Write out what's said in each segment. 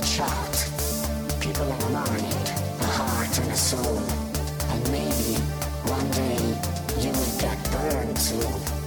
a chart. People have a mind, a heart, and a soul. And maybe one day you will get burned too.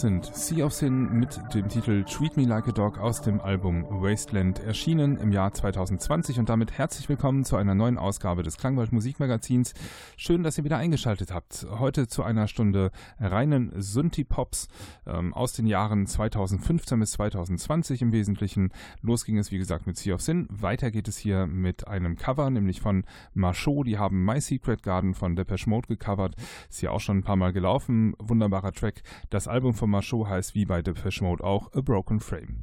Sind Sea of Sin mit dem Titel Treat Me Like a Dog aus dem Album Wasteland, erschienen im Jahr 2020 und damit herzlich willkommen zu einer neuen Ausgabe des Klangwald Musikmagazins. Schön, dass ihr wieder eingeschaltet habt. Heute zu einer Stunde reinen Synthie-Pops ähm, aus den Jahren 2015 bis 2020 im Wesentlichen. Los ging es, wie gesagt, mit Sea of Sin. Weiter geht es hier mit einem Cover, nämlich von Marchot. Die haben My Secret Garden von Depeche Mode gecovert. Ist ja auch schon ein paar Mal gelaufen. Wunderbarer Track. Das Album von Marchot heißt wie bei Depeche Mode auch A Broken Frame.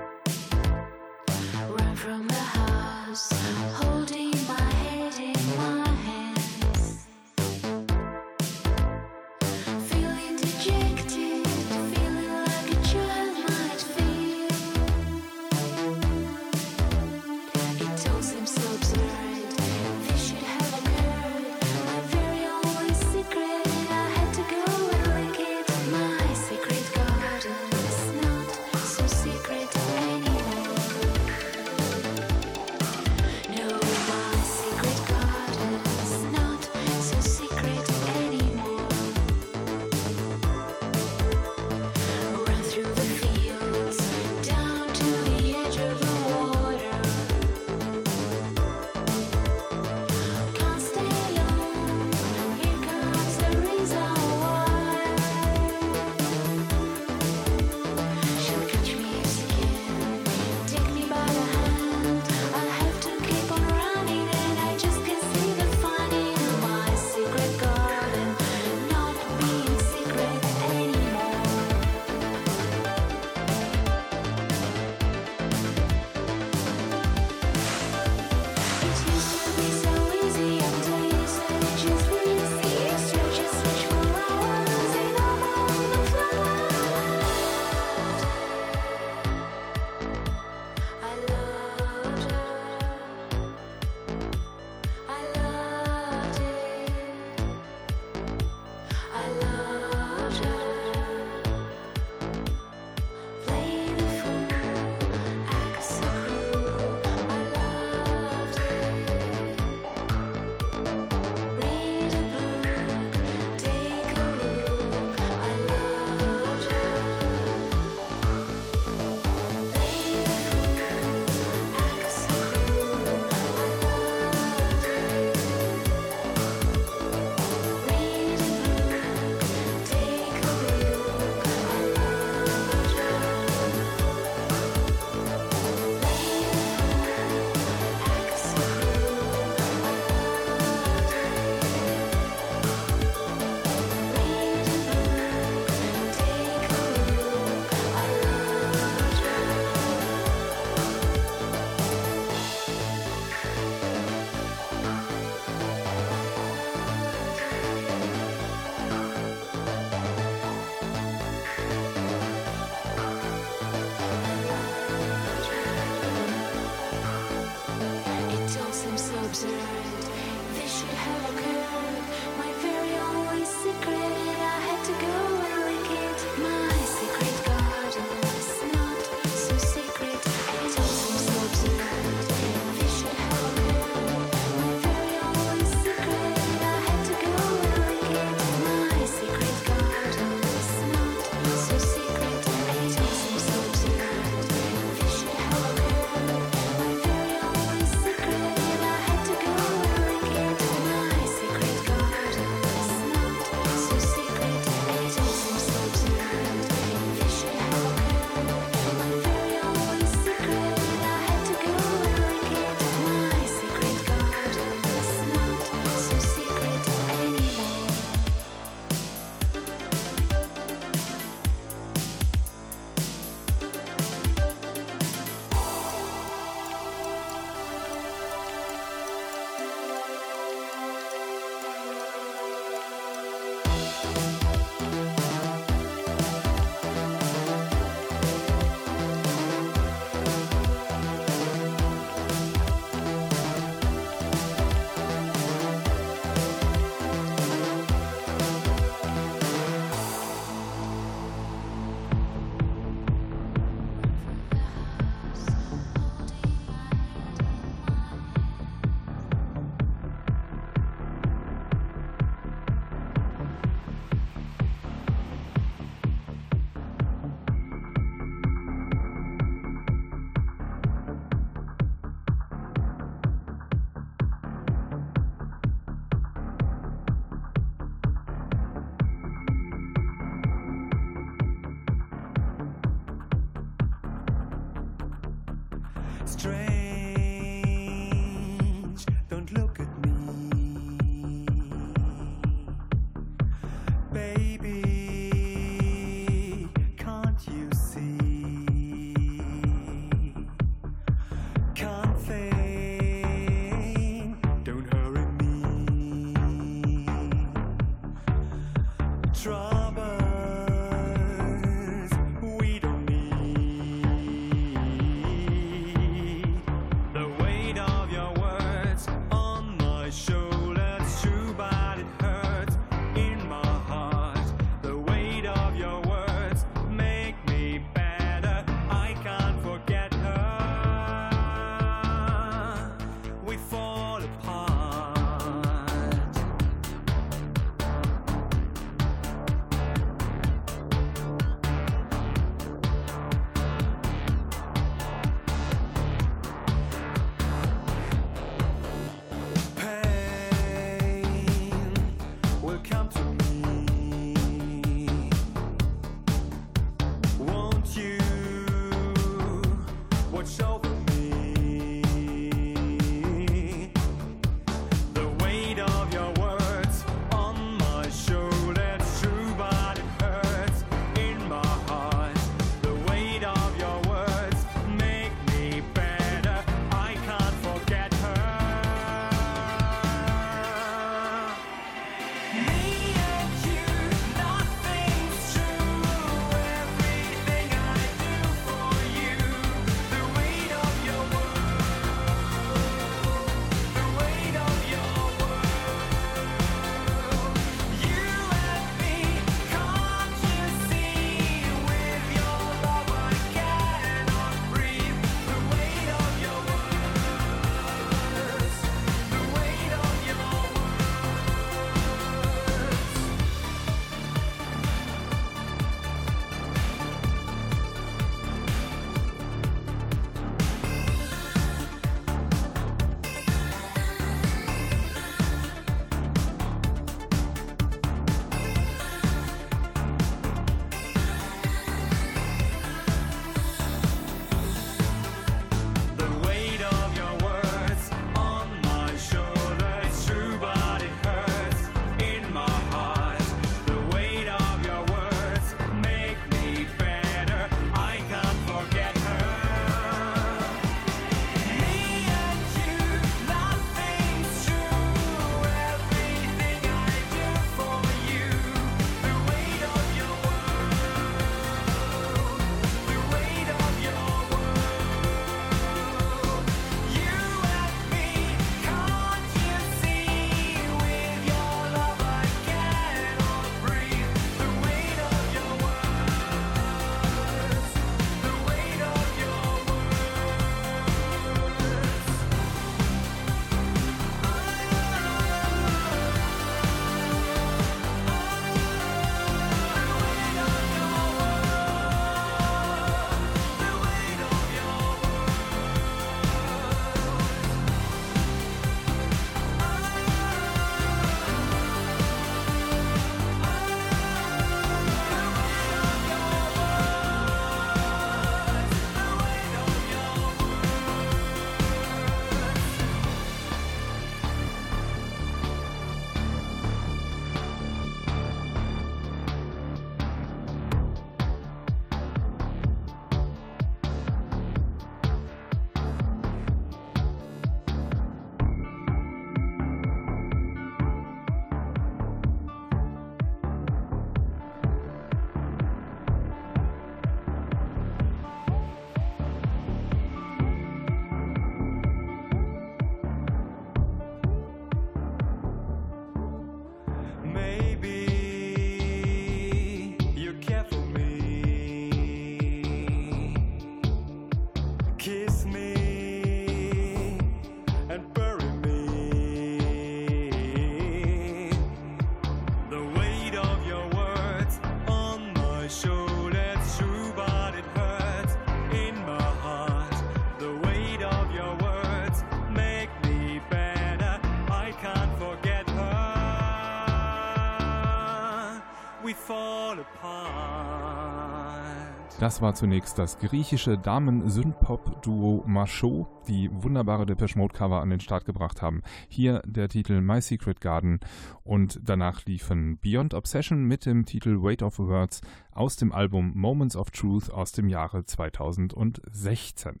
Das war zunächst das griechische Damen-Synthpop-Duo Macho, die wunderbare Depeche Mode Cover an den Start gebracht haben. Hier der Titel My Secret Garden und danach liefen Beyond Obsession mit dem Titel Weight of Words aus dem Album Moments of Truth aus dem Jahre 2016.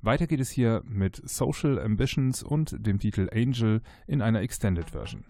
Weiter geht es hier mit Social Ambitions und dem Titel Angel in einer Extended Version.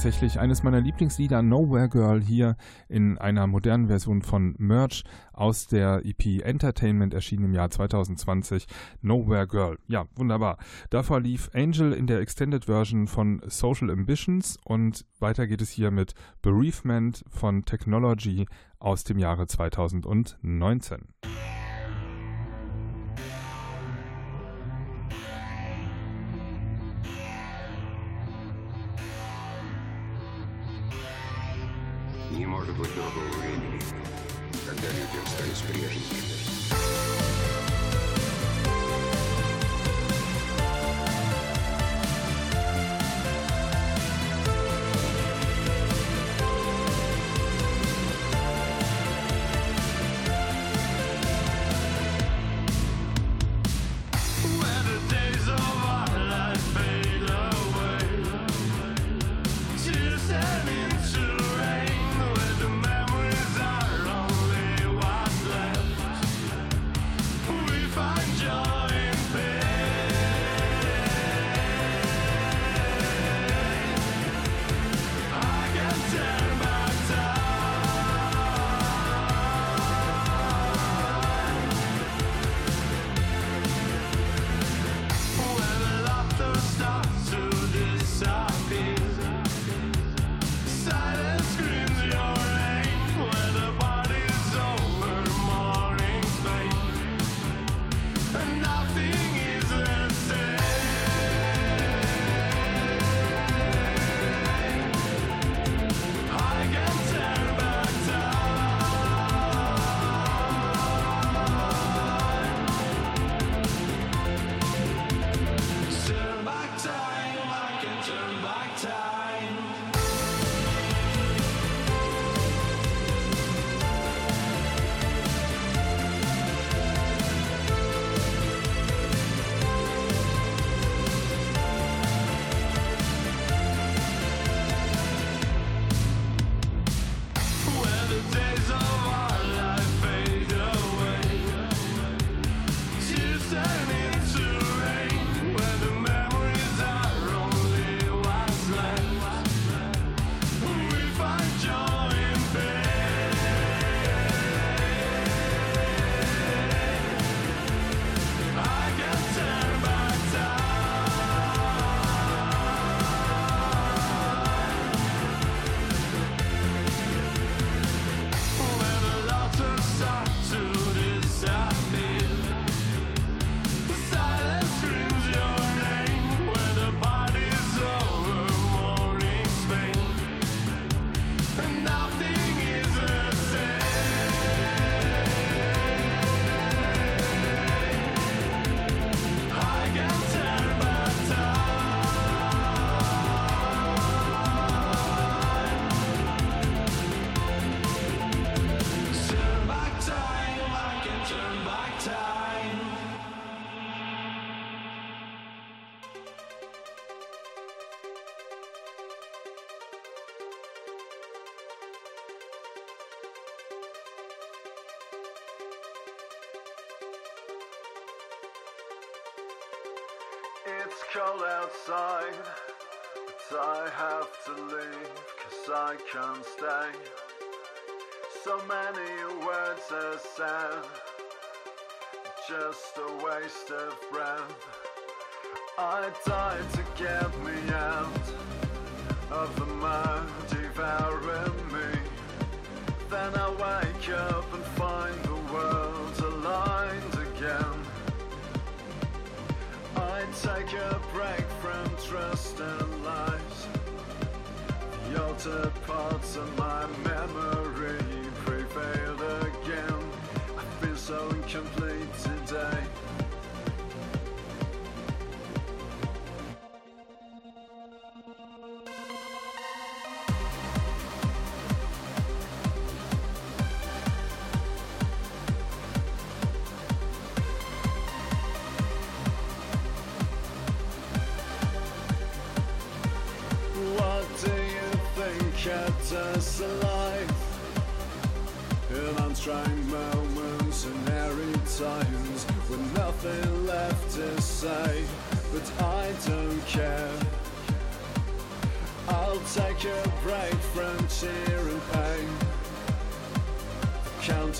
Tatsächlich eines meiner Lieblingslieder Nowhere Girl hier in einer modernen Version von Merch aus der EP Entertainment erschienen im Jahr 2020. Nowhere Girl. Ja, wunderbar. Davor lief Angel in der Extended Version von Social Ambitions und weiter geht es hier mit Bereavement von Technology aus dem Jahre 2019. together. But I have to leave, cause I can't stay. So many words are said, just a waste of breath. I died to get me out of the mud devouring me. Then I wake up and find the world aligned again. I take a break from trust and lies. The altered parts of my memory prevailed again. I feel so incomplete today.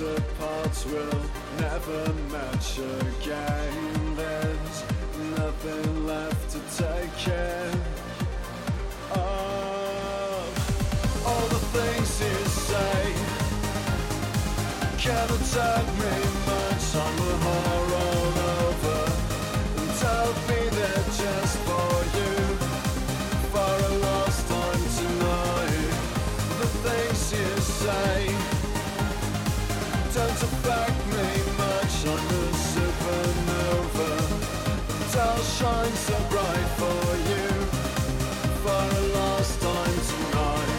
Counterparts will never match again. There's nothing left to take care of. Oh, all the things you say cannot tell me I'll shine so bright for you for a last time tonight.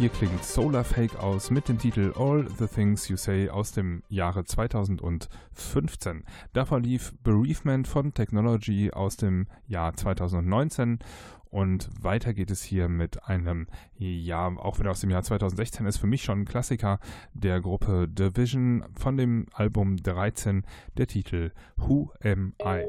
Hier klingt Solar Fake aus mit dem Titel All the Things You Say aus dem Jahre 2015. Davor lief Bereavement von Technology aus dem Jahr 2019 und weiter geht es hier mit einem, ja, auch wieder aus dem Jahr 2016 ist für mich schon ein Klassiker der Gruppe Division von dem Album 13, der Titel Who Am I?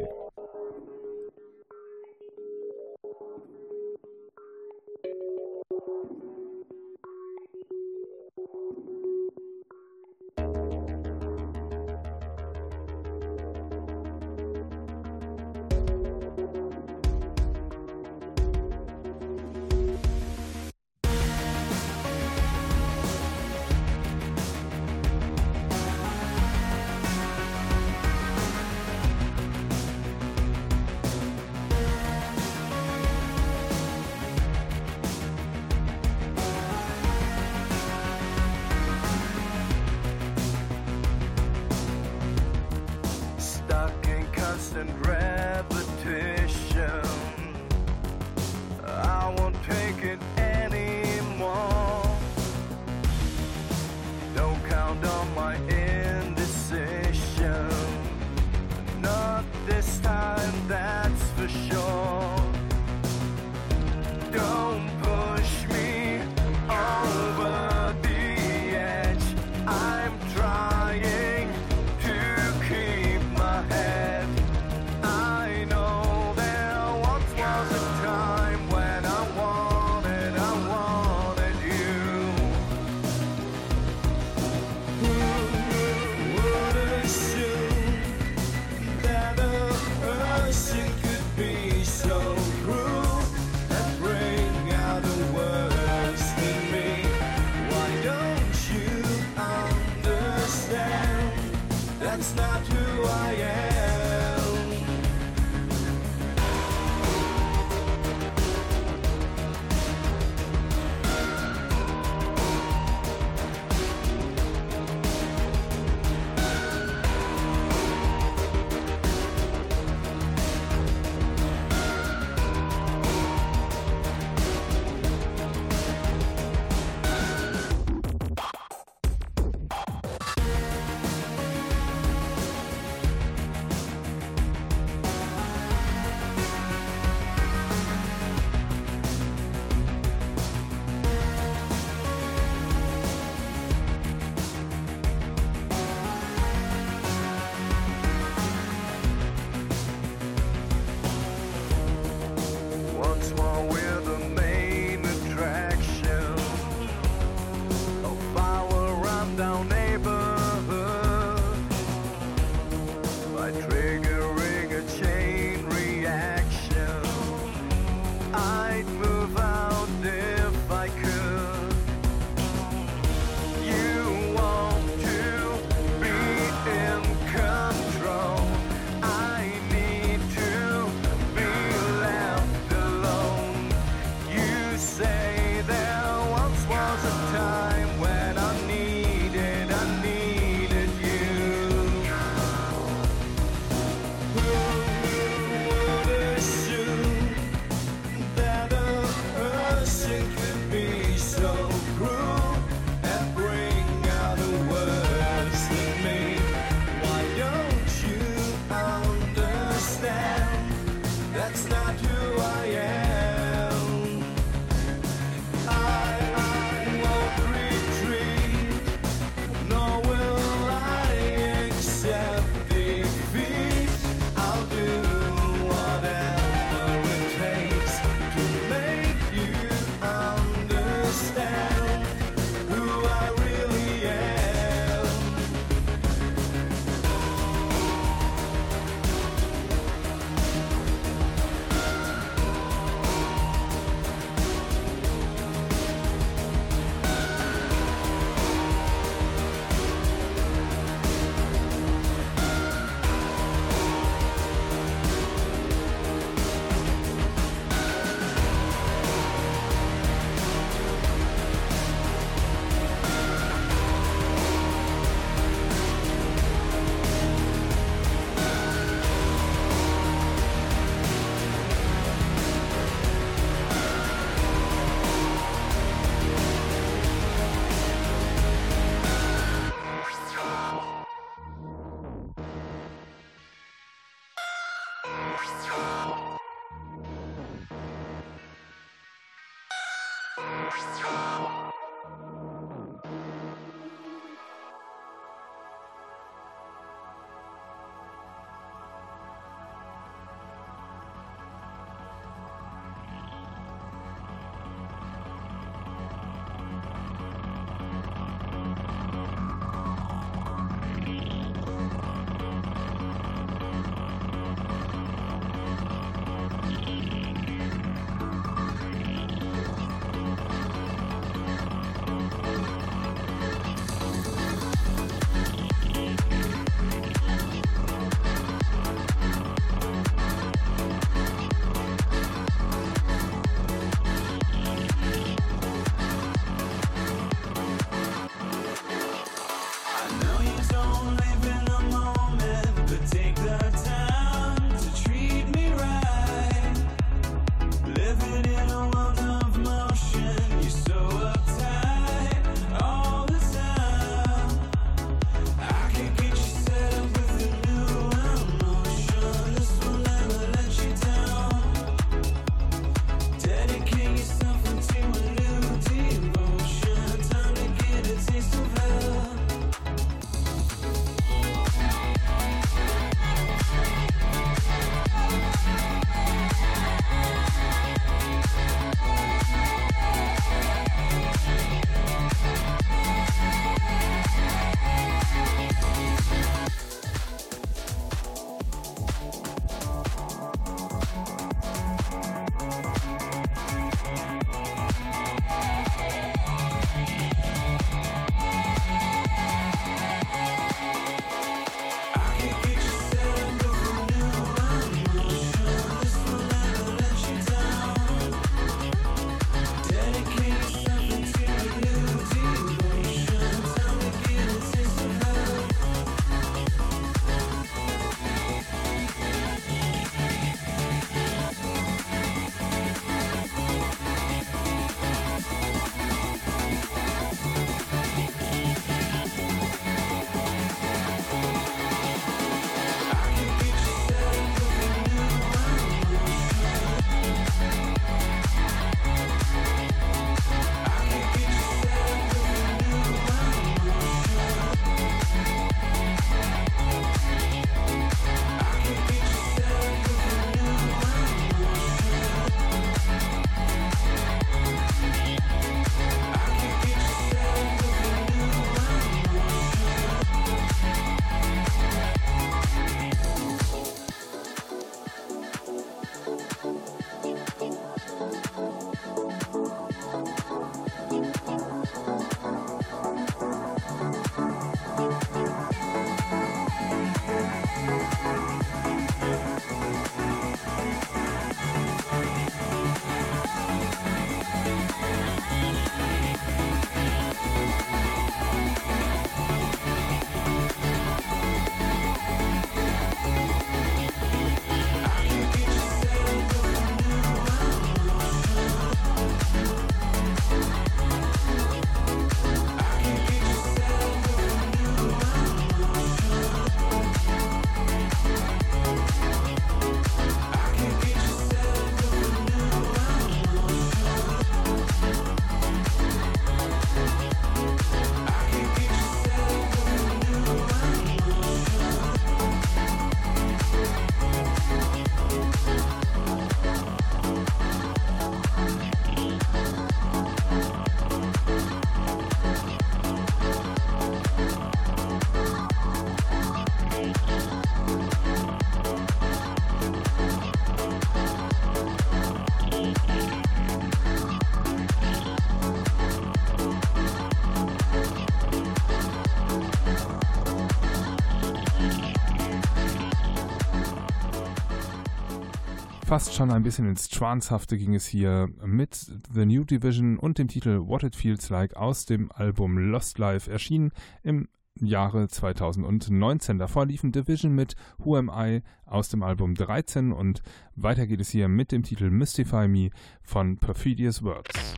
Fast schon ein bisschen ins Trancehafte ging es hier mit The New Division und dem Titel What It Feels Like aus dem Album Lost Life, erschienen im Jahre 2019. Davor liefen Division mit Who Am I aus dem Album 13 und weiter geht es hier mit dem Titel Mystify Me von Perfidious Works.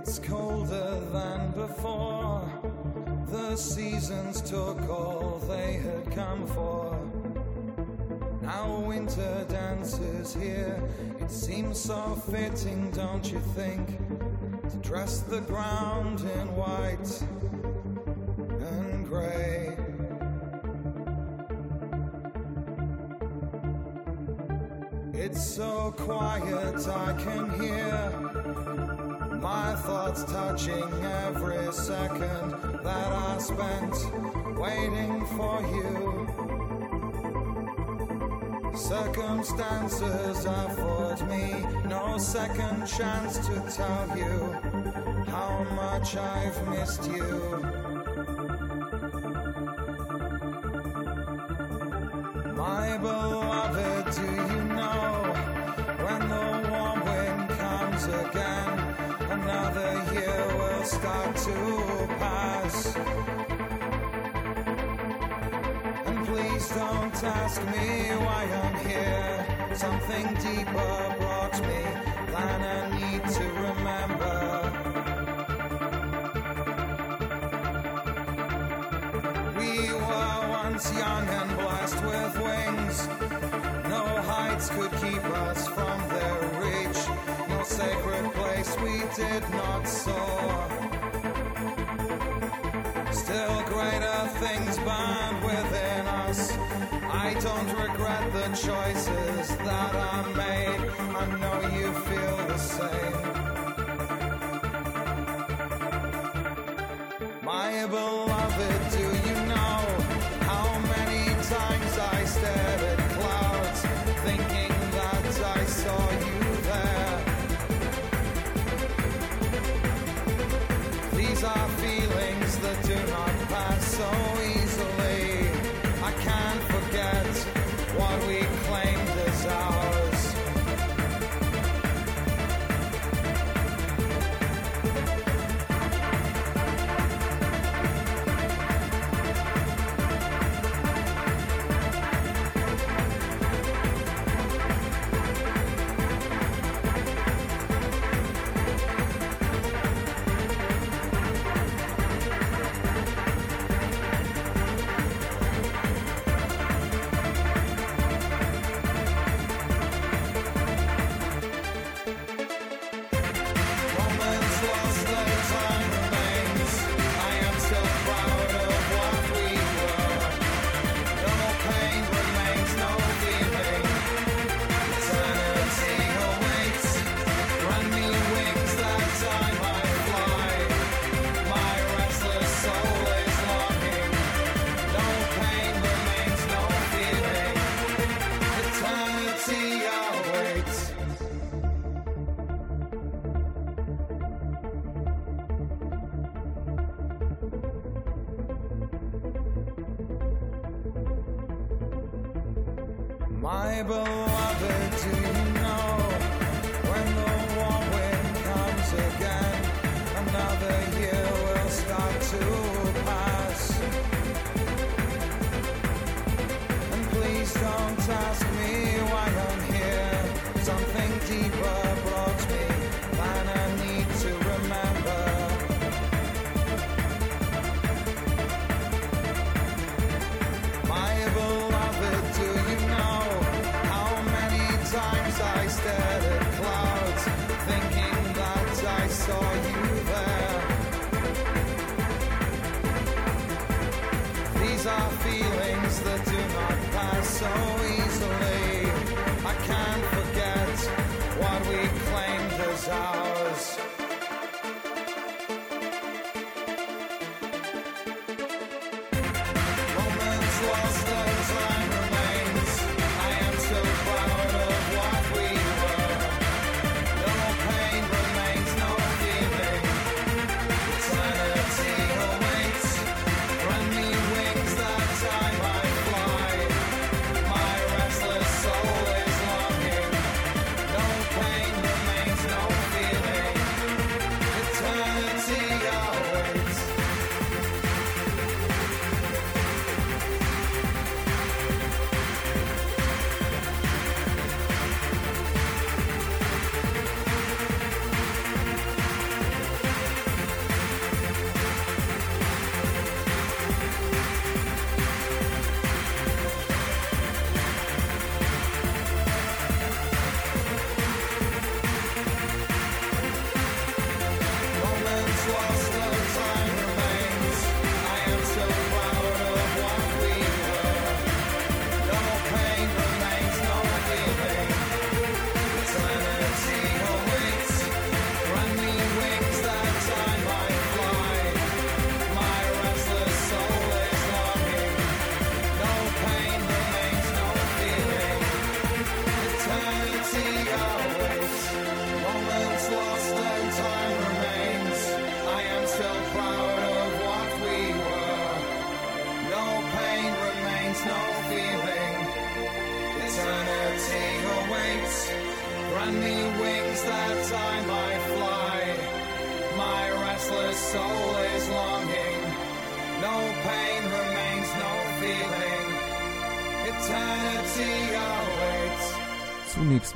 It's colder than before. The seasons took all they had come for. Now winter dances here. It seems so fitting, don't you think? To dress the ground in white and grey. It's so quiet I can hear my thoughts touching every second that I spent waiting for you. Circumstances afford me no second chance to tell you how much I've missed you. To pass. And please don't ask me why I'm here. Something deeper brought me than I need to remember. We were once young and blessed with wings. No heights could keep us from their reach. No sacred place we did not soar. I don't regret the choices that I made. I know you feel the same. My beloved, do you know how many times I stared at clouds, thinking that I saw you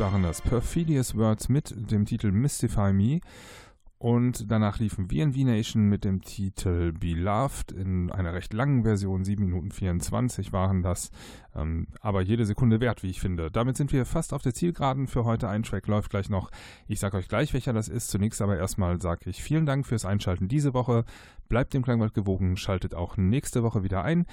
waren das Perfidious Words mit dem Titel Mystify Me. Und danach liefen VNV Nation mit dem Titel Beloved in einer recht langen Version, 7 Minuten 24 waren das, ähm, aber jede Sekunde wert, wie ich finde. Damit sind wir fast auf der Zielgeraden für heute. Ein Track läuft gleich noch. Ich sage euch gleich, welcher das ist. Zunächst aber erstmal sage ich vielen Dank fürs Einschalten diese Woche. Bleibt dem Klangwald gewogen, schaltet auch nächste Woche wieder ein.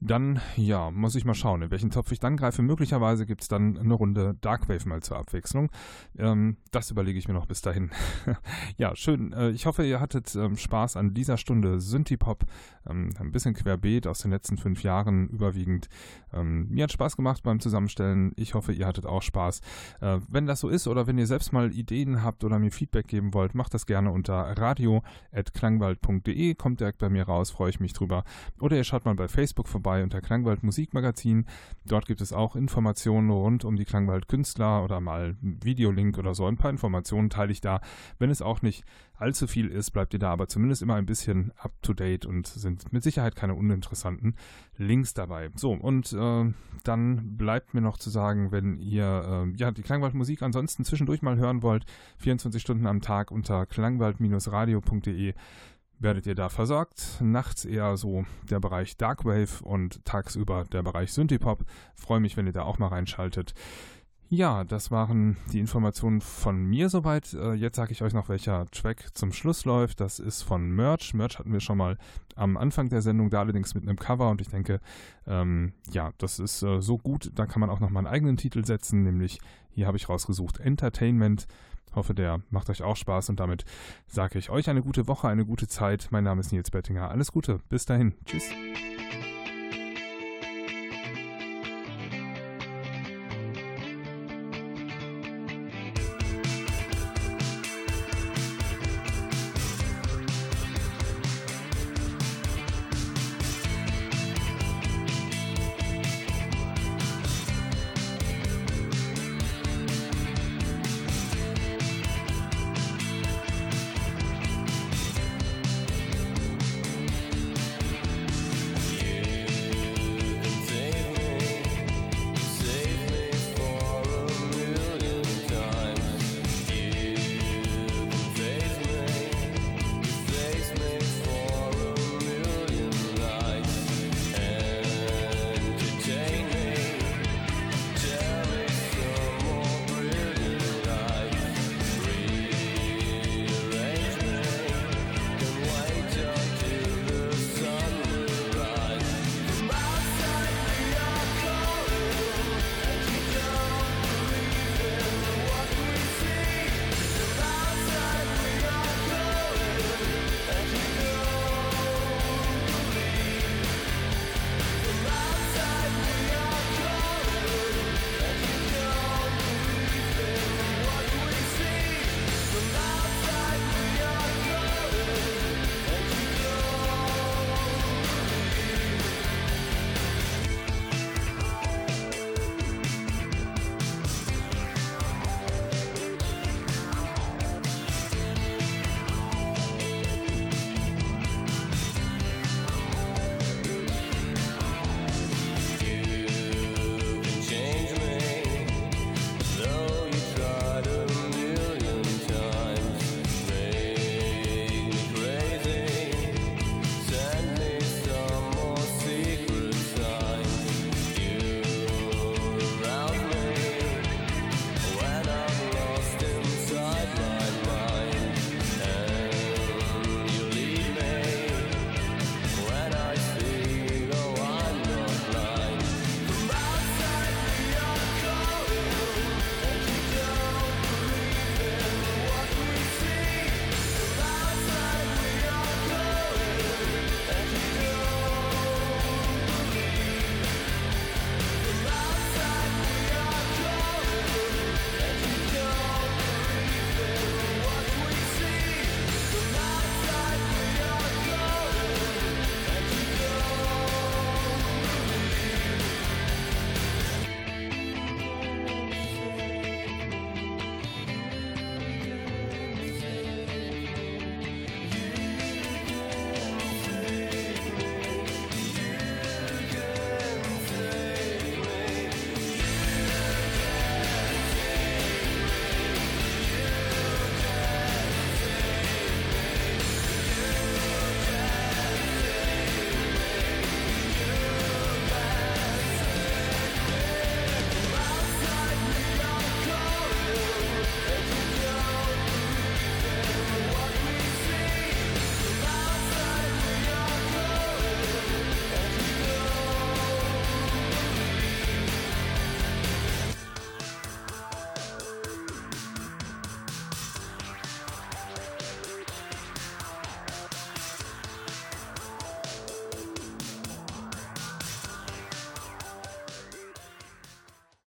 Dann, ja, muss ich mal schauen, in welchen Topf ich dann greife. Möglicherweise gibt es dann eine Runde Darkwave mal zur Abwechslung. Ähm, das überlege ich mir noch bis dahin. ja, schön. Äh, ich hoffe, ihr hattet ähm, Spaß an dieser Stunde Synthie-Pop. Ähm, ein bisschen querbeet aus den letzten fünf Jahren überwiegend. Ähm, mir hat Spaß gemacht beim Zusammenstellen. Ich hoffe, ihr hattet auch Spaß. Äh, wenn das so ist oder wenn ihr selbst mal Ideen habt oder mir Feedback geben wollt, macht das gerne unter radio.klangwald.de. Kommt direkt bei mir raus, freue ich mich drüber. Oder ihr schaut mal bei Facebook vorbei vorbei unter Klangwald Musikmagazin. Dort gibt es auch Informationen rund um die Klangwald Künstler oder mal Videolink oder so. Ein paar Informationen teile ich da. Wenn es auch nicht allzu viel ist, bleibt ihr da aber zumindest immer ein bisschen up to date und sind mit Sicherheit keine uninteressanten Links dabei. So, und äh, dann bleibt mir noch zu sagen, wenn ihr äh, ja, die Klangwald Musik ansonsten zwischendurch mal hören wollt, 24 Stunden am Tag unter klangwald-radio.de werdet ihr da versorgt. Nachts eher so der Bereich Darkwave und tagsüber der Bereich Synthipop. Freue mich, wenn ihr da auch mal reinschaltet. Ja, das waren die Informationen von mir soweit. Äh, jetzt sage ich euch noch, welcher Track zum Schluss läuft. Das ist von Merch. Merch hatten wir schon mal am Anfang der Sendung, da allerdings mit einem Cover. Und ich denke, ähm, ja, das ist äh, so gut. Da kann man auch noch mal einen eigenen Titel setzen, nämlich hier habe ich rausgesucht Entertainment Hoffe, der macht euch auch Spaß und damit sage ich euch eine gute Woche, eine gute Zeit. Mein Name ist Nils Bettinger. Alles Gute, bis dahin. Tschüss.